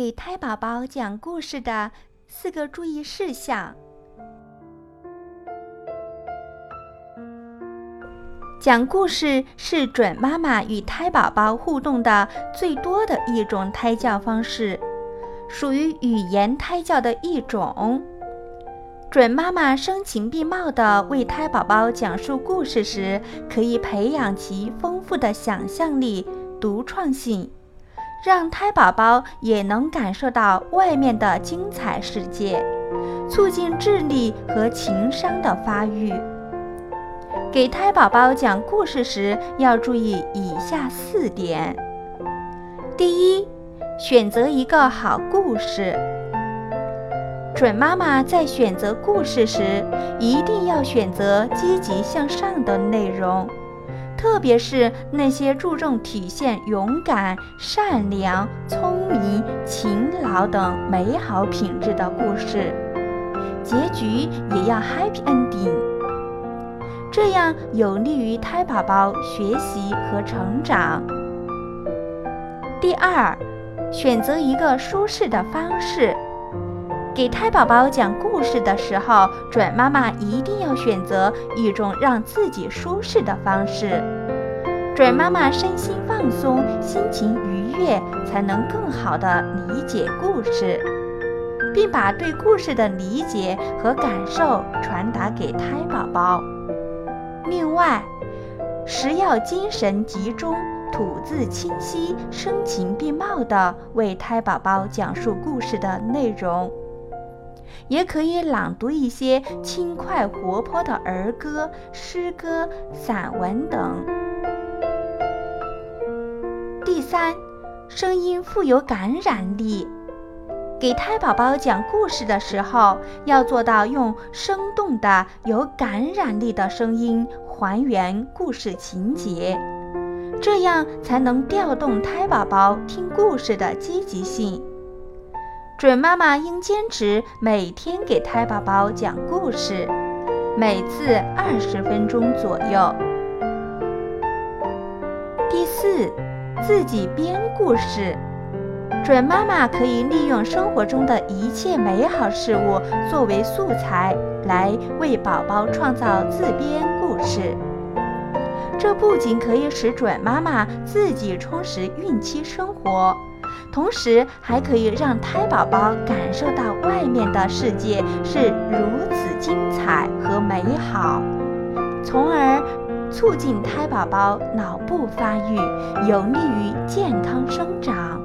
给胎宝宝讲故事的四个注意事项。讲故事是准妈妈与胎宝宝互动的最多的一种胎教方式，属于语言胎教的一种。准妈妈声情并茂地为胎宝宝讲述故事时，可以培养其丰富的想象力、独创性。让胎宝宝也能感受到外面的精彩世界，促进智力和情商的发育。给胎宝宝讲故事时要注意以下四点：第一，选择一个好故事。准妈妈在选择故事时，一定要选择积极向上的内容。特别是那些注重体现勇敢、善良、聪明、勤劳等美好品质的故事，结局也要 happy ending，这样有利于胎宝宝学习和成长。第二，选择一个舒适的方式。给胎宝宝讲故事的时候，准妈妈一定要选择一种让自己舒适的方式。准妈妈身心放松，心情愉悦，才能更好地理解故事，并把对故事的理解和感受传达给胎宝宝。另外，时要精神集中，吐字清晰，声情并茂地为胎宝宝讲述故事的内容。也可以朗读一些轻快活泼的儿歌、诗歌、散文等。第三，声音富有感染力。给胎宝宝讲故事的时候，要做到用生动的、有感染力的声音还原故事情节，这样才能调动胎宝宝听故事的积极性。准妈妈应坚持每天给胎宝宝讲故事，每次二十分钟左右。第四，自己编故事。准妈妈可以利用生活中的一切美好事物作为素材，来为宝宝创造自编故事。这不仅可以使准妈妈自己充实孕期生活。同时，还可以让胎宝宝感受到外面的世界是如此精彩和美好，从而促进胎宝宝脑部发育，有利于健康生长。